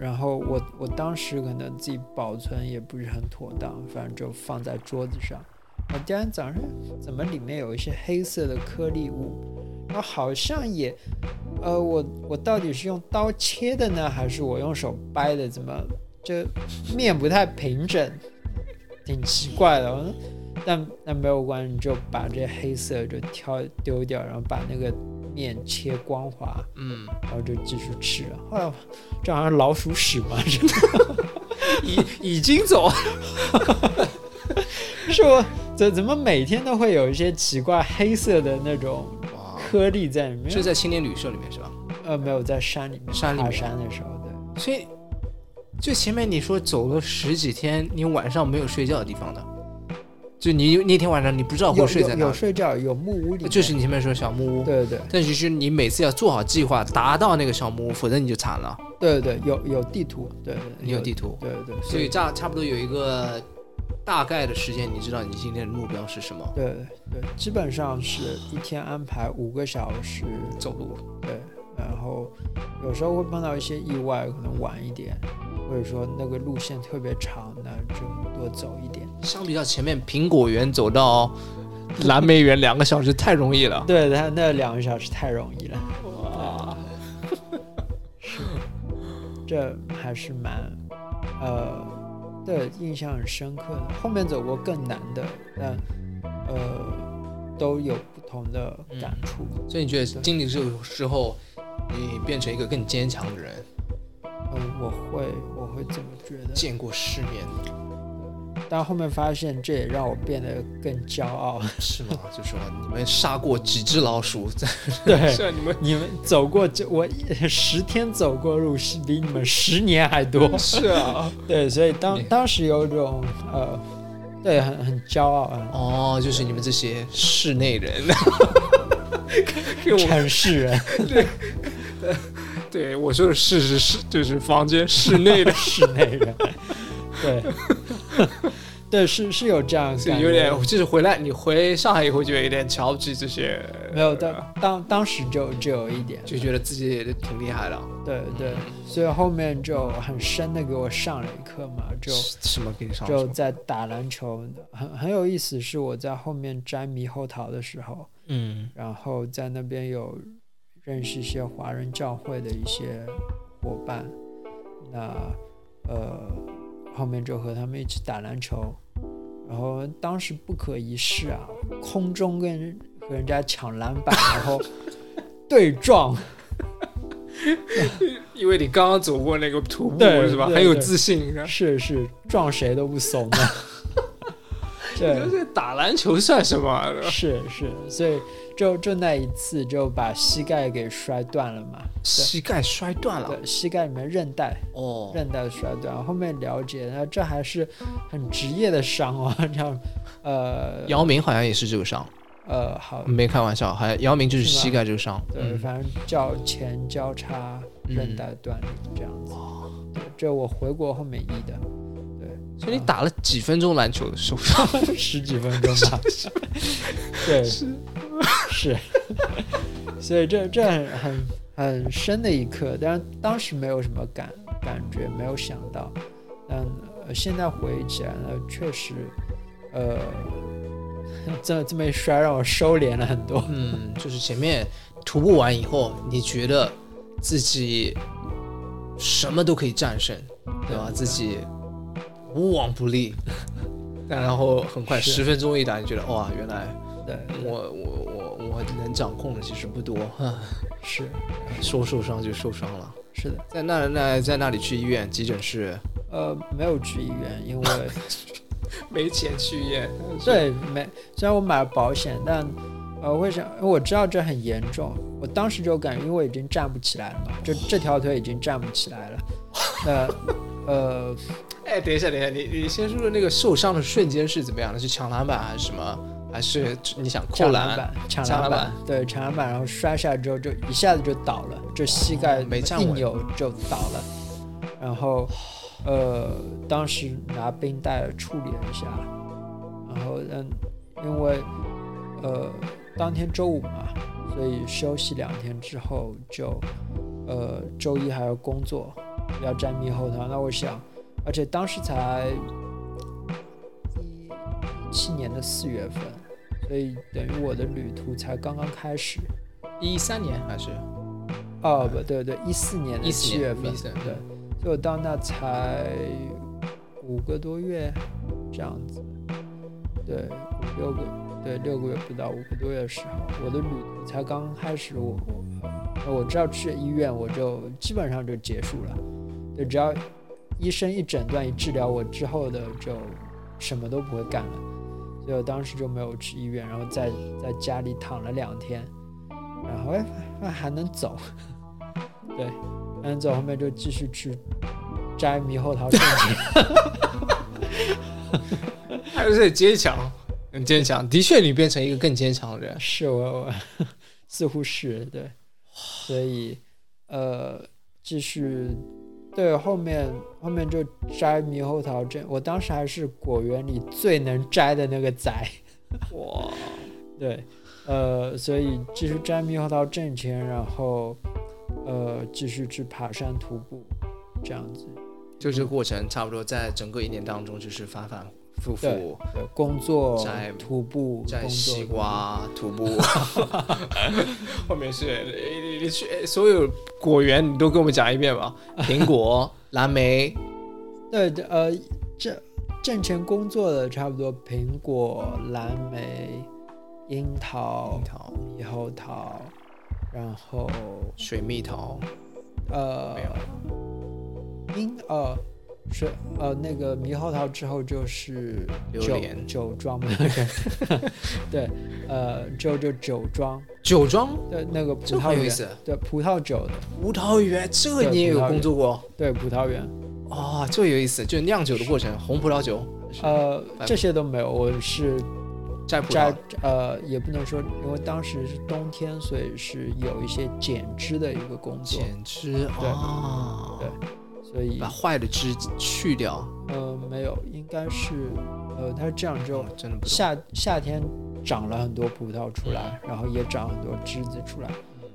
然后我我当时可能自己保存也不是很妥当，反正就放在桌子上。我第二天早上怎么里面有一些黑色的颗粒物？然后好像也，呃，我我到底是用刀切的呢，还是我用手掰的？怎么这面不太平整，挺奇怪的。但但没有关系，就把这黑色就挑丢掉，然后把那个面切光滑，嗯，然后就继续吃了。后来这好像老鼠屎嘛，是的已已经走，是我怎怎么每天都会有一些奇怪黑色的那种，颗粒在里面？是在青年旅社里面是吧？呃没有在山里面爬山里面。山的时候，对，所以最前面你说走了十几天，你晚上没有睡觉的地方的，就你那天晚上你不知道会有有睡在哪里，有睡觉，有木屋里，就是你前面说小木屋，对对对但其实你每次要做好计划，达到那个小木屋，否则你就惨了。对对对，有有地图，对对，你有地图，对对对，所以差差不多有一个大概的时间，你知道你今天的目标是什么？对对，基本上是一天安排五个小时走路。对，然后有时候会碰到一些意外，可能晚一点，或者说那个路线特别长，那就多走一点。相比较前面苹果园走到蓝莓园两个小时太容易了。对，他那两个小时太容易了，哇，是这还是蛮呃，对，印象很深刻的。后面走过更难的，但呃都有不同的感触。所以你觉得经历这个之后，你变成一个更坚强的人，嗯，我会我会这么觉得。见过世面，但后面发现这也让我变得更骄傲。是吗？就说你们杀过几只老鼠，在对，是啊你们你们走过这我十天走过路是比你们十年还多。是啊。对，所以当当时有一种呃，对，很很骄傲啊，哦，就是你们这些室内人，城市人对我说的室是室，就是房间室内的，室内人，对，对，是是有这样是感觉，有点，就是回来你回上海以后就有点瞧不起这些，没有当当当时就就有一点，就觉得自己也挺厉害的。对对，所以后面就很深的给我上了一课嘛，就。什么给你上就在打篮球，很很有意思。是我在后面摘猕猴桃的时候，嗯然后在那边有认识一些华人教会的一些伙伴，那呃后面就和他们一起打篮球，然后当时不可一世啊，空中跟和人家抢篮板，然后对撞，因为你刚刚走过那个徒步是吧？很有自信。是是撞谁都不怂的，对。这打篮球算什么？是是，所以就就那一次就把膝盖给摔断了嘛。膝盖摔断了？对，膝盖里面韧带哦，韧带摔断，后面了解，那这还是很职业的伤哦，这样呃。姚明好像也是这个伤，呃好，没开玩笑，还姚明就是膝盖这个伤。对，嗯。反正叫前交叉韧带断裂这样子。对，这我回国后面医的，对所以你打了几分钟篮球？受伤？十几分钟吧。对，是是，所以这这很很很深的一刻，但是当时没有什么感感觉，没有想到，但、呃、现在回忆起来呢，确实，呃，这这么一摔让我收敛了很多。嗯，就是前面徒步完以后，你觉得自己什么都可以战胜，对吧？自己无往不利。但然后很快十分钟一打，你觉得哇，原来对，我我我我能掌控的其实不多，哈 是说受伤就受伤了。是的，在那那在那里去医院急诊室，呃，没有去医院，因为 没钱去医院，对没，虽然我买了保险，但呃，为什么？我知道这很严重，我当时就感觉，因为我已经站不起来了嘛，就这条腿已经站不起来了。那呃，哎，等一下，等一下，你你先说说那个受伤的瞬间是怎么样的？是抢篮板还是什么？还是你想扣抢篮？板，抢抢篮篮板，对，抢篮板，然后摔下来之后就一下子就倒了，就膝盖没站稳一扭就倒了，然后呃，当时拿冰袋处理了一下，然后嗯，因为呃当天周五嘛，所以休息两天之后就呃周一还要工作，要站猕猴桃，那我想，而且当时才一七年的四月份。所以等于我的旅途才刚刚开始。一三年还是哦，不对对，一四年的14年七月份，对，所以我到那才五个多月这样子，对，五六个，对，六个月不到，五个多月的时候，我的旅途才刚刚开始。我我我知道去医院，我就基本上就结束了，就只要医生一诊断一治疗我之后的就什么都不会干了。所以我当时就没有去医院，然后在在家里躺了两天，然后哎哎还能走，对，还能走，后面就继续去摘猕猴桃圣节。还是很坚强，很坚强。的确，你变成一个更坚强的人。是我我 似乎是对，所以呃继续对后面后面就摘猕猴桃，这我当时还是果园里最能摘的那个仔。哇，对，呃，所以继续摘猕猴桃挣钱，然后呃继续去爬山徒步，这样子。就这个过程，差不多在整个一年当中，就是反反复复工作摘、徒步、摘工作西瓜、徒步，后面是你去哎所有果园，你都给我们讲一遍吧。苹果、蓝莓，对对，呃，这挣钱工作的差不多苹果、蓝莓、樱桃樱、桃、猕猴桃，然后水蜜桃，呃没有，樱呃是呃那个猕猴桃之后就是酒榴莲酒庄嘛，对，呃之后就酒庄，酒庄，对那个葡萄园。对葡萄酒的，葡萄园，这个你也有工作过？对葡萄园，哦，这个有意思，就是酿酒的过程，红葡萄酒，呃这些都没有，我是摘葡摘，呃，也不能说，因为当时是冬天，所以是有一些剪枝的一个工作，剪枝。对啊，对所以把坏的枝去掉，呃没有，应该是呃它是这样就哦真的。夏夏天长了很多葡萄出来，然后也长很多枝子出来，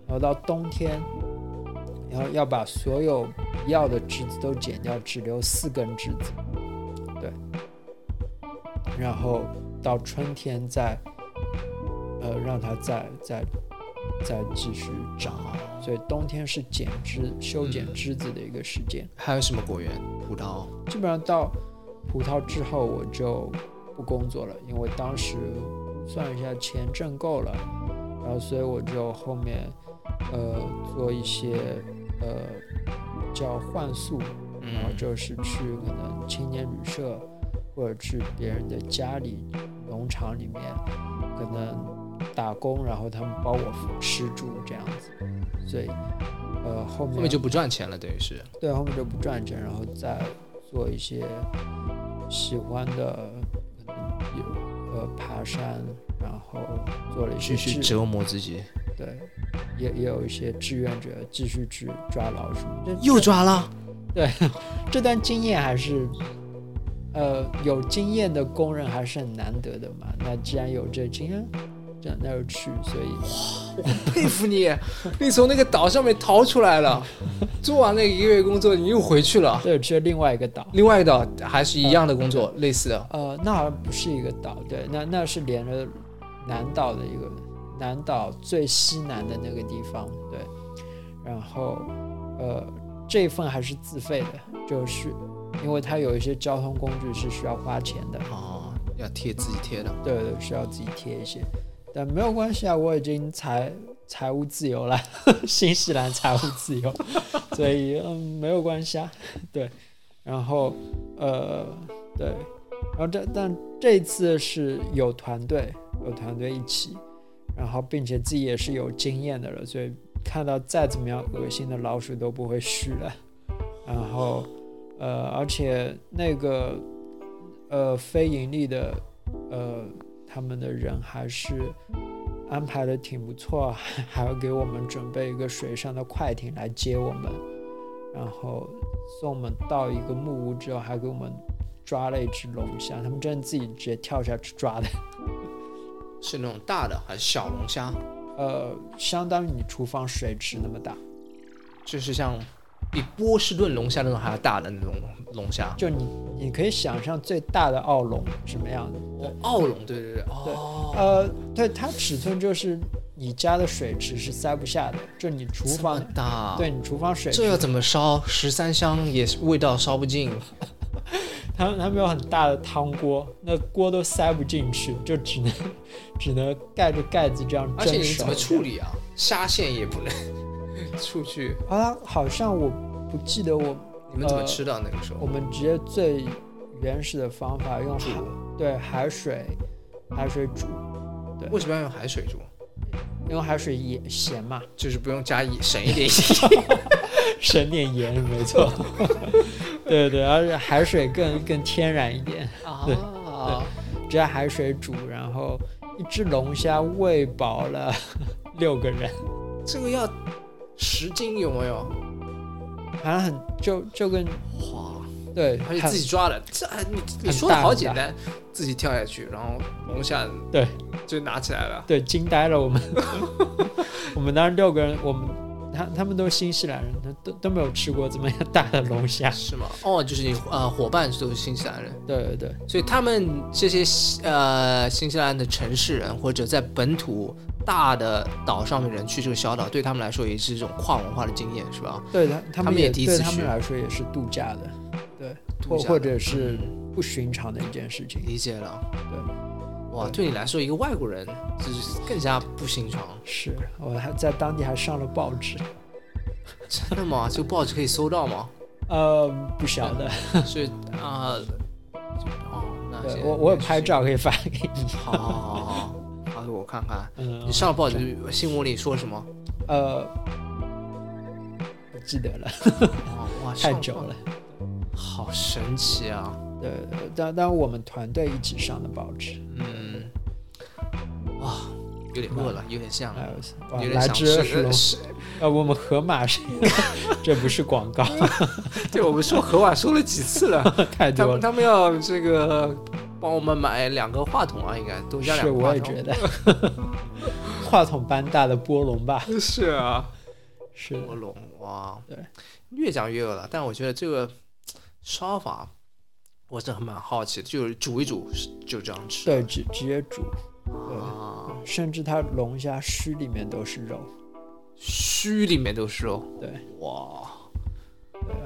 然后到冬天，然后要把所有不要的枝子都剪掉，只留四根枝子，对，然后到春天再呃让它再再再继续长，所以冬天是剪枝修剪枝子的一个时间。还有什么果园？葡萄，基本上到葡萄之后我就不工作了，因为当时算一下钱挣够了，然后所以我就后面呃做一些呃叫换宿，然后嗯，就是去可能青年旅社或者去别人的家里农场里面可能打工，然后他们包我吃住这样子，所以呃后面后面就不赚钱了，等于是。对，后面就不赚钱，然后再做一些喜欢的，可能有呃爬山，然后做了一些志继续折磨自己，对，也也有一些志愿者继续去抓老鼠。这又抓了，对 这段经验还是，呃，有经验的工人还是很难得的嘛。那既然有这经验，这样那儿去，所以我 佩服你，你从那个岛上面逃出来了，做完那个一个月工作，你又回去了。对，去了另外一个岛。另外一个岛还是一样的工作，类似的。呃，那好像不是一个岛，对，那那是连着南岛的一个南岛最西南的那个地方，对。然后，呃，这一份还是自费的，就是因为它有一些交通工具是需要花钱的，哦，要贴自己贴的。对对，需要自己贴一些。但没有关系啊，我已经财财务自由了，新西兰财务自由，所以嗯没有关系啊，对。然后呃对，然后这但这次是有团队，有团队一起，然后并且自己也是有经验的了，所以看到再怎么样恶心的老鼠都不会虚了。然后呃，而且那个呃非盈利的呃他们的人还是安排的挺不错，还 还要给我们准备一个水上的快艇来接我们，然后送我们到一个木屋之后，还给我们抓了一只龙虾，他们真的自己直接跳下去抓的，是那种大的还是小龙虾？呃，相当于你厨房水池那么大，就是像比波士顿龙虾那种还要大的那种龙虾。就你你可以想象最大的澳龙什么样的。哦，澳龙，对对对，哦，呃，对，它尺寸就是你家的水池是塞不下的，就你厨房，大，对你厨房水池，这要怎么烧？十三香也是味道烧不尽。他们他们有很大的汤锅，那锅都塞不进去，就只能 只能盖着盖子这样蒸熟。而且你怎么处？理啊？虾线也不能出去，啊，好像我不记得我你们怎么呃吃的那个时候我？们直接最原始的方法用海对海水海水煮，对为什么要用海水煮？因为海水盐咸嘛，就是不用加盐，省一点盐。省点盐没错。对对，而且海水更更天然一点，啊，只要海水煮，然后一只龙虾喂饱了六个人，这个要十斤有没有？好像很就就跟哇，对，而且自己抓的，这哎你你说的好简单，自己跳下去，然后龙虾对就拿起来了。对惊呆了我们，我们当时六个人，我们他他们都是新西兰人，他都都没有吃过这么大的龙虾，是吗？哦，就是你呃伙伴都是新西兰人，对对对。所以他们这些呃新西兰的城市人或者在本土大的岛上面人去这个小岛，对他们来说也是一种跨文化的经验，是吧？对他，他他们也对第一次去他们来说也是度假的，对，或或者是嗯不寻常的一件事情。理解了。对，哇，对对你来说，一个外国人就是更加不寻常。是我还在当地还上了报纸，真的吗？这个报纸可以搜到吗？呃，不晓得，所以啊，哦，那对现在我我有拍。照可以发给你。好好好看看。嗯你，上了报纸新闻里说什么？呃，不记得了，哦 哇，太久了。好神奇啊！对，当当我们团队一起上的报纸，嗯，哇，有点饿了，有点像，有点想吃。龙，是，要不我们河马是，这不是广告，对我们说河马说了几次了，太多了。他们他们要这个帮我们买两个话筒啊，应该多加两是，个话筒。我也觉得，话筒般大的波龙吧，是啊，是的波龙哇，对，越讲越饿了。但我觉得这个烧法我是很蛮好奇的，就是煮一煮就这样吃。对，直直接煮，啊，甚至它龙虾须里面都是肉，须里面都是肉，对，哇，对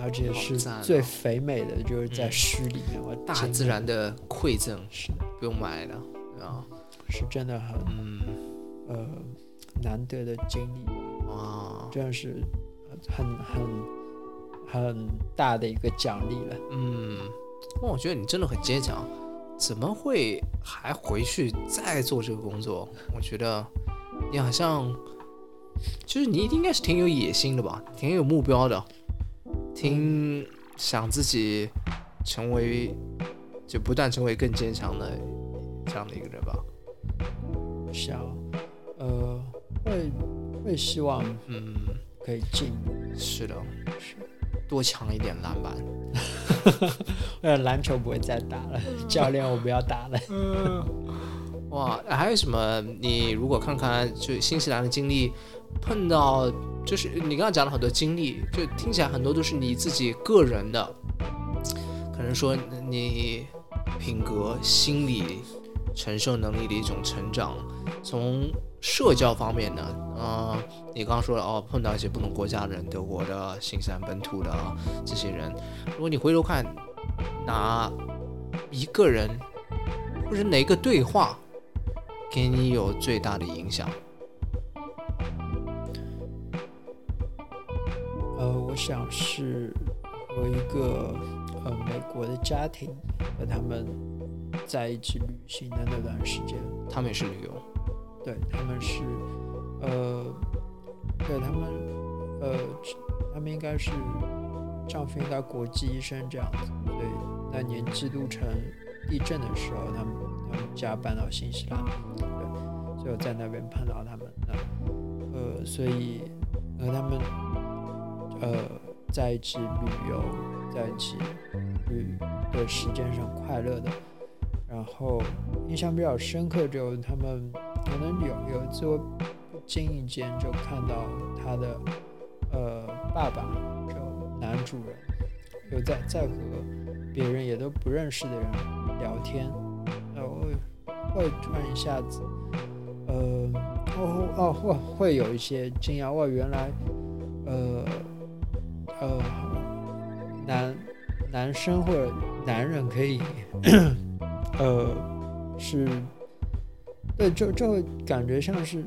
而且是最肥美的，就是在诗里面。我大惊自然的馈赠，是的不用买的，对啊，是真的很嗯，呃难得的经历，啊，真的是很很很大的一个奖励了。嗯，哇，我觉得你真的很坚强，怎么会还回去再做这个工作？我觉得你好像，就是你应该是挺有野心的吧，挺有目标的，挺想自己成为，就不断成为更坚强的这样的一个人吧。想呃会会希望嗯，可以进，是的，是多抢一点篮板。呃篮球不会再打了，教练我不要打了。哇，还有什么？你如果看看就新西兰的经历，碰到就是你刚刚讲了很多经历，就听起来很多都是你自己个人的，可能说你品格、心理承受能力的一种成长。从社交方面呢，呃，你刚刚说了哦，碰到一些不同国家的人，德国的、新西兰本土的这些人，如果你回头看哪一个人或者哪一个对话，给你有最大的影响？呃，我想是和一个呃美国的家庭和他们在一起旅行的那段时间，他们也是旅游，对他们是呃，对他们呃，他们应该是丈夫应该国际医生这样子，所以那年基督城地震的时候，他们他们家搬到新西兰，对，所以我在那边碰到他们，那呃，所以和他们呃在一起旅游，在一起旅的时间是很快乐的。然后印象比较深刻，就他们可能有有一次我不经意间就看到他的呃爸爸，就男主人，有在在和别人也都不认识的人聊天，然后会会突然一下子，呃，哦哦会会有一些惊讶，哇，原来呃呃男男生或者男人可以。呃，是，对，就就会感觉像是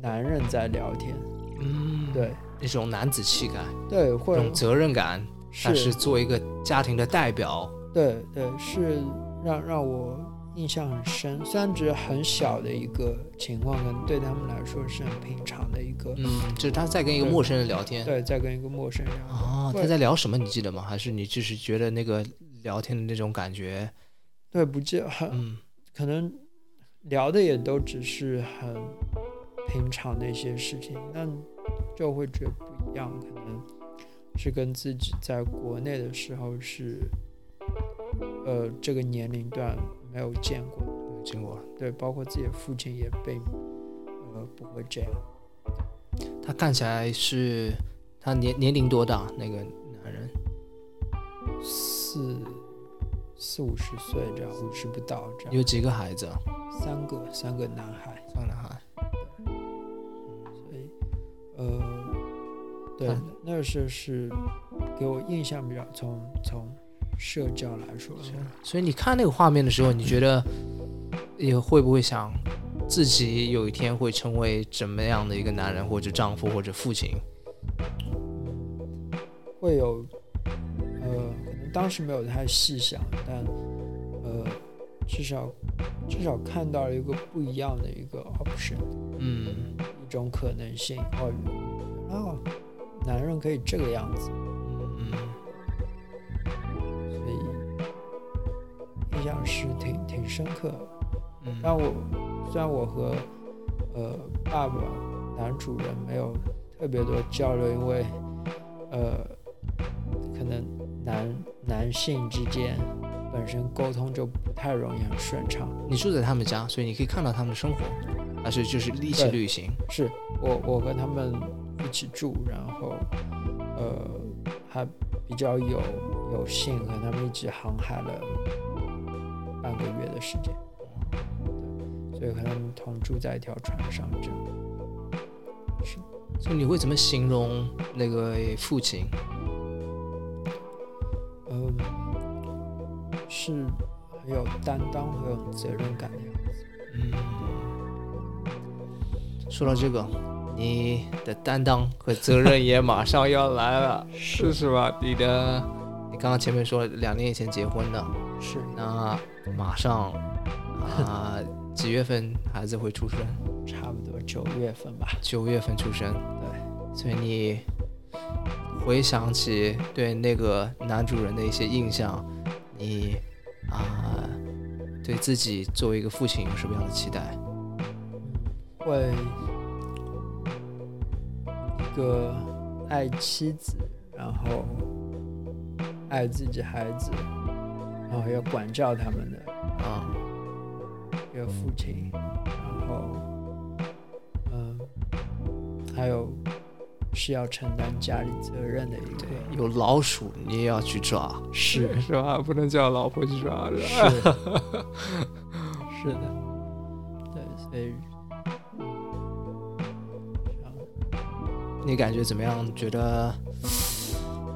男人在聊天，嗯，对，那种男子气概，对，或者责任感，他是做一个家庭的代表，对对，是让让我印象很深。虽然只是很小的一个情况，可能对他们来说是很平常的一个，嗯，就是他在跟一个陌生人聊天，对，在跟一个陌生人，哦，他在聊什么？你记得吗？还是你就是觉得那个聊天的那种感觉？对，不记很，嗯，可能聊的也都只是很平常的一些事情，但就会觉得不一样，可能是跟自己在国内的时候是，呃，这个年龄段没有见过，没有见过，对，包括自己的父亲也被，呃，不会这样。他看起来是，他年年龄多大？那个男人？四。四五十岁这样，五十不到这样。有几个孩子？三个，三个男孩。三个男孩。所以，呃，对，那时候是给我印象比较从从社交来说。所以你看那个画面的时候，你觉得也会不会想自己有一天会成为怎么样的一个男人，或者丈夫，或者父亲？会有。呃，可能当时没有太细想，但呃，至少至少看到了一个不一样的一个 option，嗯，一种可能性。哦，哦，男人可以这个样子，象是挺挺深刻的。嗯，但我虽然我和呃爸爸男主人没有特别多交流，因为呃可能男。男性之间本身沟通就不太容易很顺畅。你住在他们家，所以你可以看到他们的生活，还是就是一起旅行？是我我跟他们一起住，然后呃还比较有有幸和他们一起航海了半个月的时间，所以和他们同住在一条船上，这样。是，所以你会怎么形容那个父亲？嗯，是很有担当、很有责任感的样子。嗯，说到这个，你的担当和责任也马上要来了，是是吧？你的，你刚刚前面说两年以前结婚的，是那马上啊，几月份孩子会出生？差不多九月份吧。九月份出生，对，所以你。回想起对那个男主人的一些印象，你啊，对自己作为一个父亲有什么样的期待？会一个爱妻子，然后爱自己孩子，然后要管教他们的啊，一个父亲，然后嗯，还有。是要承担家里责任的一个，有老鼠你也要去抓，是。是吧？不能叫老婆去抓，是是。是的，对，所以，你感觉怎么样？觉得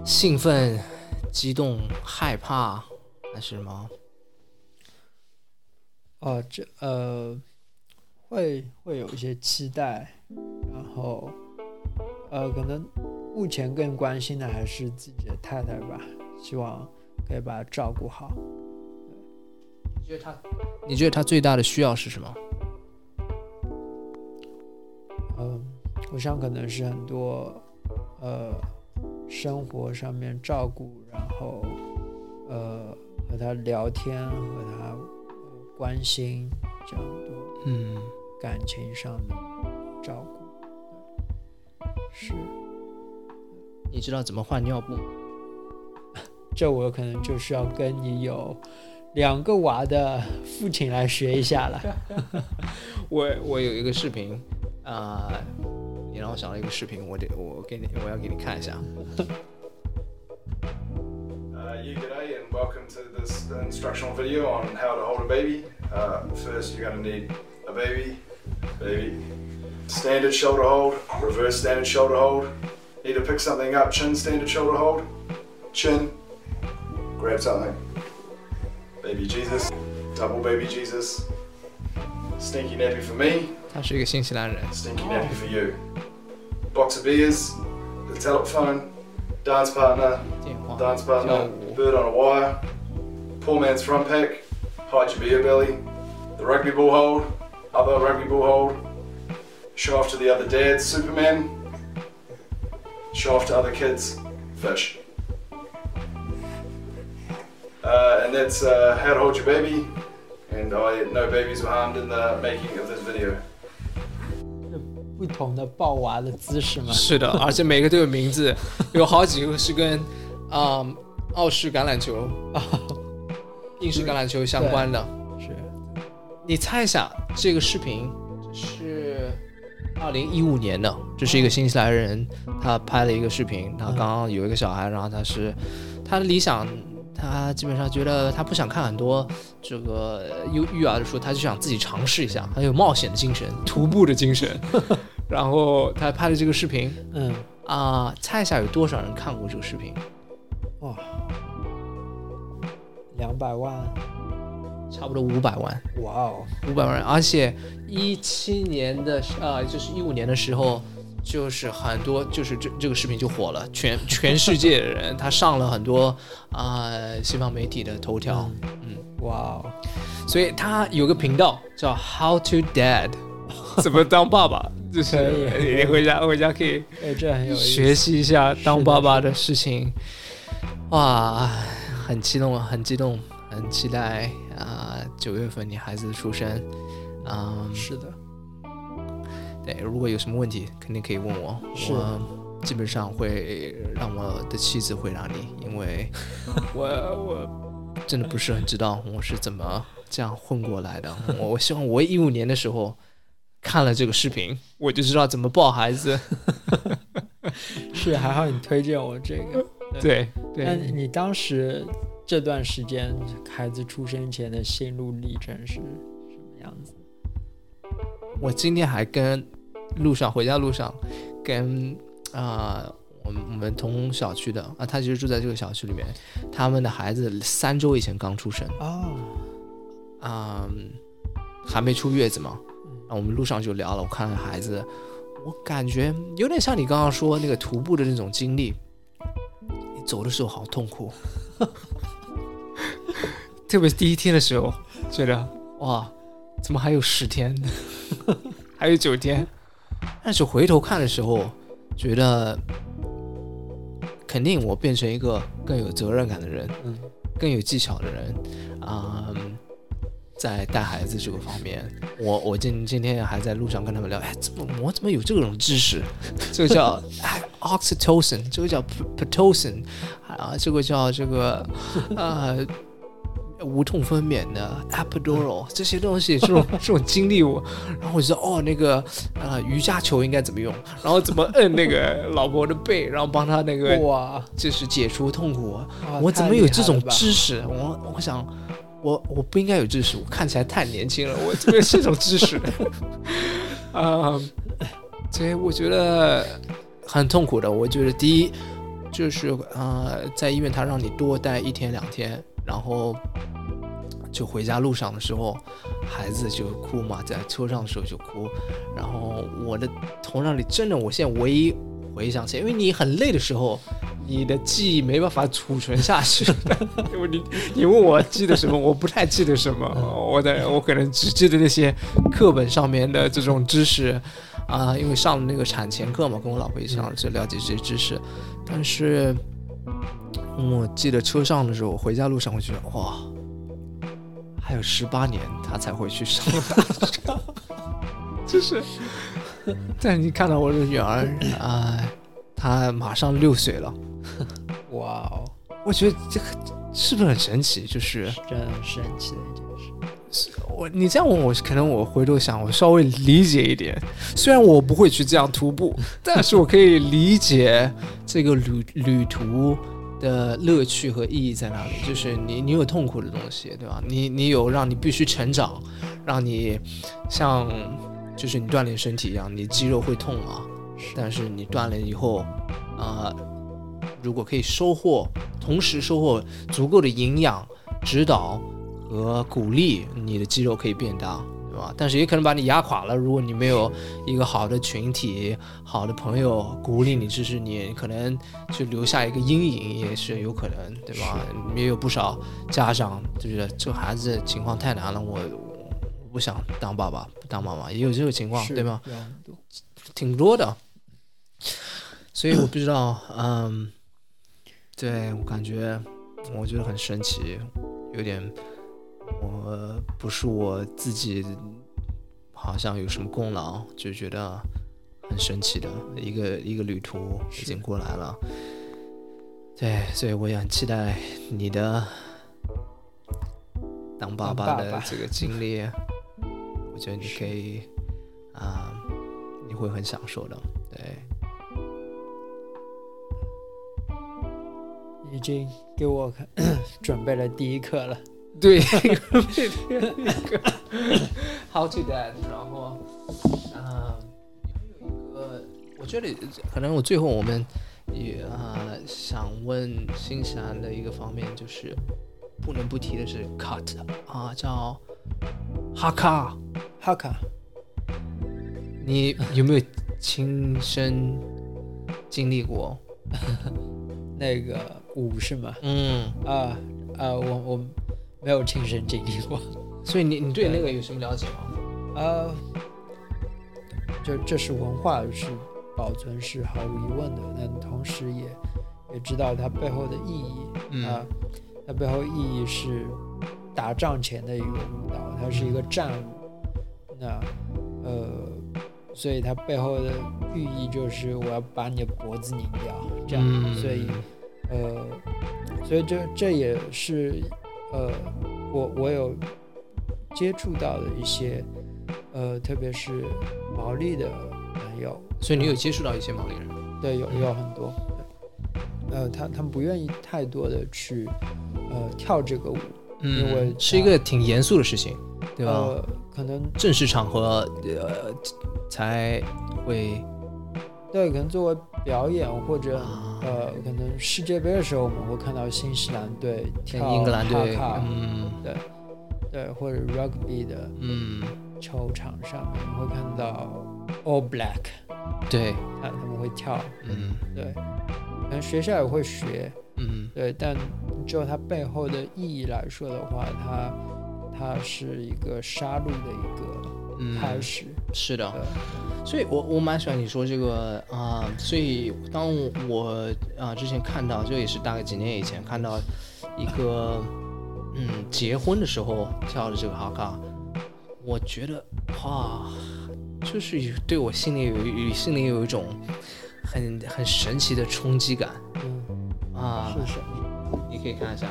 兴奋、激动、害怕？还是什么？哦，这呃，会会有一些期待，然后。呃，可能目前更关心的还是自己的太太吧，希望可以把她照顾好。你觉得她？你觉得她最大的需要是什么？嗯，我想可能是很多呃生活上面照顾，然后呃和他聊天，和他、呃、关心，这样多嗯，感情上的照顾。是，你知道怎么换尿布吗？这我可能就是要跟你有两个娃的父亲来学一下了。我我有一个视频，啊、你让我想到一个视频，我得我给你我要给你看一下。it's an instructional video on how to hold a baby. Uh, first you're going to need a baby, baby, standard shoulder hold, reverse standard shoulder hold, need to pick something up, chin standard shoulder hold, chin, grab something, baby Jesus, double baby Jesus, stinky nappy for me, stinky nappy for you, box of beers, the telephone, dance partner, dance partner, bird on a wire, poor man's front pack, hide your beer belly, the rugby ball hold, other rugby ball hold, show off to the other dads, Superman, show off to other kids, fish. Uh, and that's uh, how to hold your baby. And I no babies were harmed in the making of this video. 不同的抱娃的姿势吗？是的，而且每个都有名字，有好几个是跟啊、澳式橄榄球、 英式橄榄球相关的。是你猜一下，这个视频是二零一五年的，这是一个新西兰人，他拍了一个视频，他刚刚有一个小孩，然后他是他的理想。他基本上觉得他不想看很多这个育育儿的书，他就想自己尝试一下，很有冒险的精神，徒步的精神。然后他拍了这个视频，嗯，啊、猜一下有多少人看过这个视频？哇，两百万，差不多五百万，哇哦，五百万人。而且一七年的呃，就是一五年的时候，就是很多就是这这个视频就火了，全全世界的人他上了很多啊、西方媒体的头条，嗯，哇哦，所以他有个频道叫 How to Dad，怎么当爸爸，就是你回家回家可以哎，这很有意思。学习一下当爸爸的事情，哇，很激动，很激动，很期待啊！九、月份你孩子出生，嗯，是的，对，如果有什么问题，肯定可以问我，我基本上会让我的妻子回答你，因为 我我真的不是很知道我是怎么这样混过来的。我我希望我一五年的时候看了这个视频，我就知道怎么抱孩子。是还好你推荐我这个。对。那，你当时这段时间孩子出生前的心路历程是什么样子？我今天还跟路上回家路上跟啊、我们我们同小区的啊，他其实住在这个小区里面，他们的孩子三周以前刚出生，哦，啊、还没出月子嘛，然后我们路上就聊了，我看了孩子，我感觉有点像你刚刚说那个徒步的那种经历，你走的时候好痛苦，特别是第一天的时候，觉得哇，怎么还有十天，还有九天，但是回头看的时候，觉得肯定我变成一个更有责任感的人，嗯，更有技巧的人，啊、在带孩子这个方面，我我今今天还在路上跟他们聊，哎，怎么我怎么有这种知识？这个叫哎 oxytocin，这个叫 p- pitocin，啊，这个叫这个呃无痛分娩的 epidural 这些东西，这种这种经历我，然后我就说哦，那个呃瑜伽球应该怎么用，然后怎么摁那个 老婆的背，然后帮她那个哇，就是解除痛苦。我怎么有这种知识？我我想，我我不应该有知识，我看起来太年轻了，我怎么有这种知识？啊、所以我觉得很痛苦的。我觉得第一就是呃，在医院他让你多待一天两天，然后就回家路上的时候，孩子就哭嘛，在车上的时候就哭，然后我的头脑里真的，我现在唯一回想起来，因为你很累的时候，你的记忆没办法储存下去。因 为你你问我记得什么，我不太记得什么，我的我可能只记得那些课本上面的这种知识啊，因为上了那个产前课嘛，跟我老婆一起上，就了解这些知识。但是我记得车上的时候，回家路上我觉得哇，还有十八年他才会去上大学，就是。但你看到我的女儿啊，她马上六岁了，哇哦，我觉得这个是不是很神奇？就是真神奇的一件事。我你这样问我，可能我回头想，我稍微理解一点。虽然我不会去这样徒步，但是我可以理解这个旅旅途的乐趣和意义在哪里。就是你你有痛苦的东西，对吧？你你有让你必须成长，让你像就是你锻炼身体一样，你肌肉会痛啊，但是你锻炼以后，啊、如果可以收获，同时收获足够的营养、指导和鼓励，你的肌肉可以变大，对吧？但是也可能把你压垮了。如果你没有一个好的群体、好的朋友鼓励你、支持你，可能就留下一个阴影，也是有可能，对吧？也有不少家长就是这孩子情况太难了，我我不想当爸爸、不当妈妈，也有这个情况，对吗？？挺多的，所以我不知道，嗯，对我感觉我觉得很神奇，有点我不是我自己好像有什么功劳，就觉得很神奇的一个一个旅途已经过来了。对，所以我也很期待你的当爸爸的这个经历，我觉得你可以啊、你会很享受的。对，已经给我准备了第一课了。对，那 个 How to 然后，啊、有一个，我觉得可能我最后我们也啊、想问新西兰的一个方面就是不能不提的是 cut 啊，叫哈卡，哈卡，你有没有亲身经历过？那个舞是吗？嗯，啊啊，我我没有亲身经历过。所以你你对那个有什么了解吗？呃，这这是文化是保存是毫无疑问的，但同时也也知道它背后的意义嗯啊，它背后意义是打仗前的一个舞蹈，它是一个战舞。那呃，所以它背后的寓意就是我要把你的脖子拧掉，这样，嗯。所以呃，所以这这也是呃，我我有接触到的一些呃，特别是毛利的朋友，所以你有接触到一些毛利人？对，有有很多，对。呃，他他们不愿意太多的去呃跳这个舞，因为嗯是一个挺严肃的事情，对吧？呃，可能正式场合呃才会对，可能作为表演或者啊呃，可能世界杯的时候，我们会看到新西兰队跟跳英格兰队，哈卡嗯对，或者 rugby 的嗯，球场上面，你会看到 All Black，对，他他们会跳，嗯对，可能学校也会学，嗯。对，但就它背后的意义来说的话，它它是一个杀戮的一个嗯，开始，是的，所以我我蛮喜欢你说这个啊、所以当我啊、之前看到，这也是大概几年以前看到一个嗯结婚的时候跳的这个哈卡，我觉得哇，就是有对我心里有一心里有一种很很神奇的冲击感嗯，啊，是什么？你可以看一下。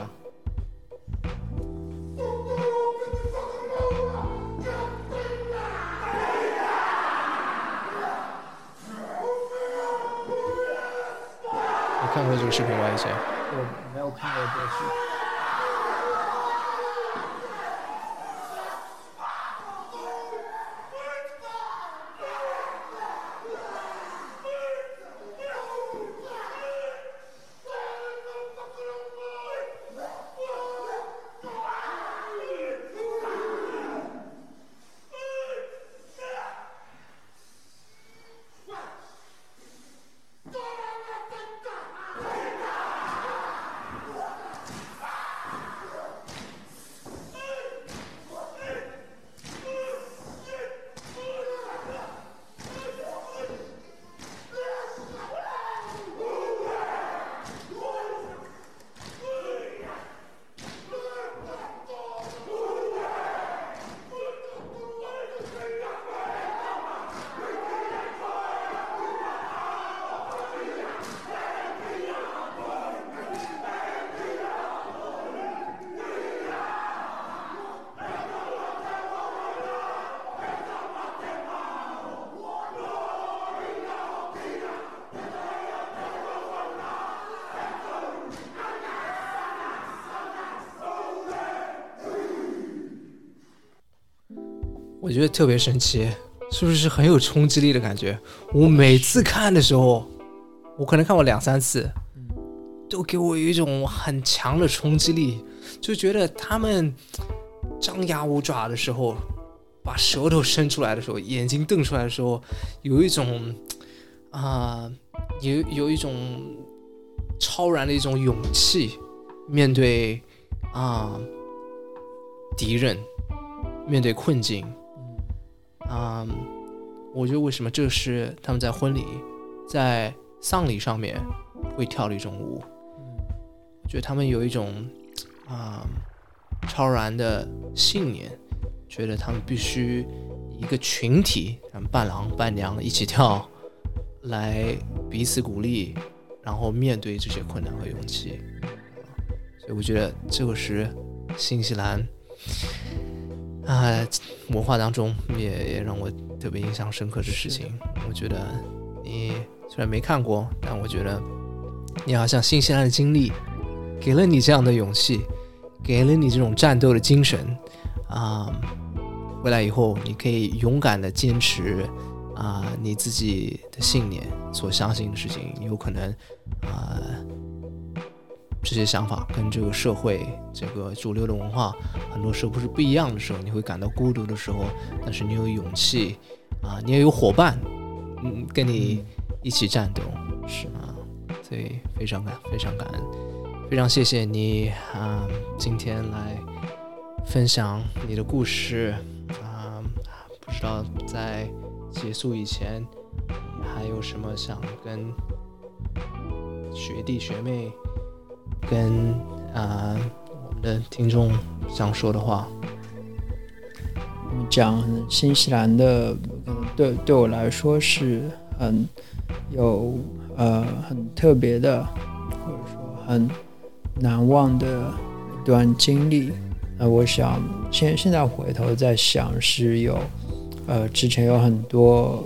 我看过这个视频吗？以前？我没有看过这个视频。我觉得特别神奇，是不是很有冲击力的感觉？我每次看的时候，我可能看过两三次，都给我有一种很强的冲击力，就觉得他们张牙舞爪的时候，把舌头伸出来的时候，眼睛瞪出来的时候，有一种啊、有有一种超然的一种勇气，面对啊、敌人，面对困境，啊、我觉得为什么这是他们在婚礼、在丧礼上面会跳的一种舞？我觉得他们有一种啊、超然的信念，觉得他们必须一个群体，他们伴郎伴娘一起跳，来彼此鼓励，然后面对这些困难和勇气。所以我觉得这个是新西兰啊、文化当中也也让我特别印象深刻的事情。我觉得你虽然没看过，但我觉得你好像新西兰的经历给了你这样的勇气，给了你这种战斗的精神啊、回来以后你可以勇敢的坚持啊、你自己的信念所相信的事情，你有可能啊、这些想法跟这个社会、这个主流的文化很多时候不是不一样的时候，你会感到孤独的时候，但是你有勇气啊、你也有伙伴，嗯，跟你一起战斗，是啊，所以非常感非常感恩，非常谢谢你啊、今天来分享你的故事啊、不知道在结束以前还有什么想跟学弟学妹跟啊、我们的听众想说的话。讲新西兰的，对对我来说是很有呃很特别的，或者说很难忘的一段经历。那我想现现在回头在想，是有呃之前有很多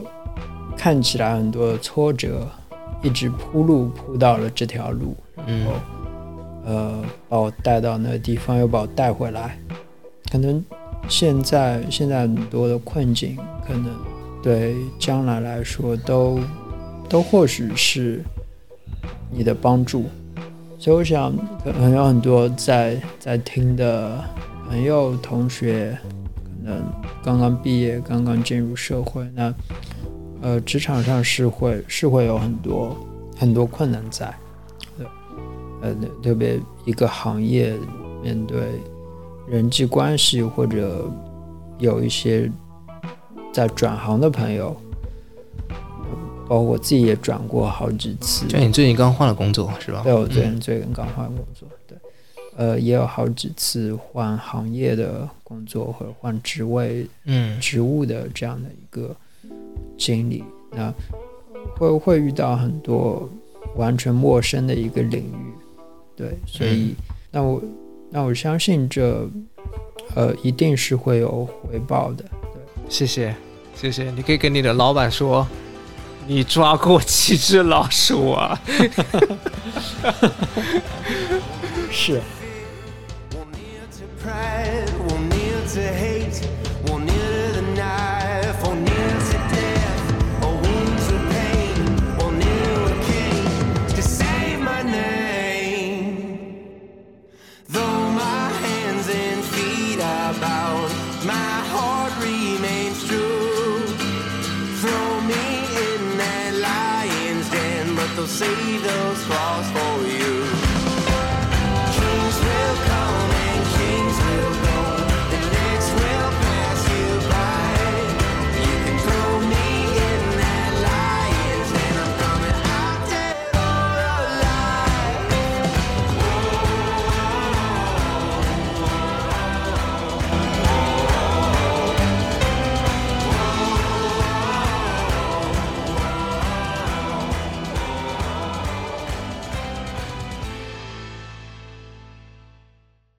看起来很多的挫折，一直铺路铺到了这条路，然嗯后呃把我带到那个地方，又把我带回来，可能现在现在很多的困境，可能对将来来说都都或许是你的帮助。所以我想，可能有很多在在听的朋友、同学，可能刚刚毕业、刚刚进入社会，那呃，职场上是会是会有很多很多困难在，呃，特别一个行业面对人际关系或者有一些在转行的朋友，包括我自己也转过好几次。就你最近刚换了工作是吧？对，我最嗯近最近刚换工作，对，呃，也有好几次换行业的工作或者换职位、嗯职务的这样的一个经历，那会会遇到很多完全陌生的一个领域，对，所以那我那我相信这呃一定是会有回报的，对谢谢谢谢，你可以跟你的老板说，你抓过几只老鼠啊？是。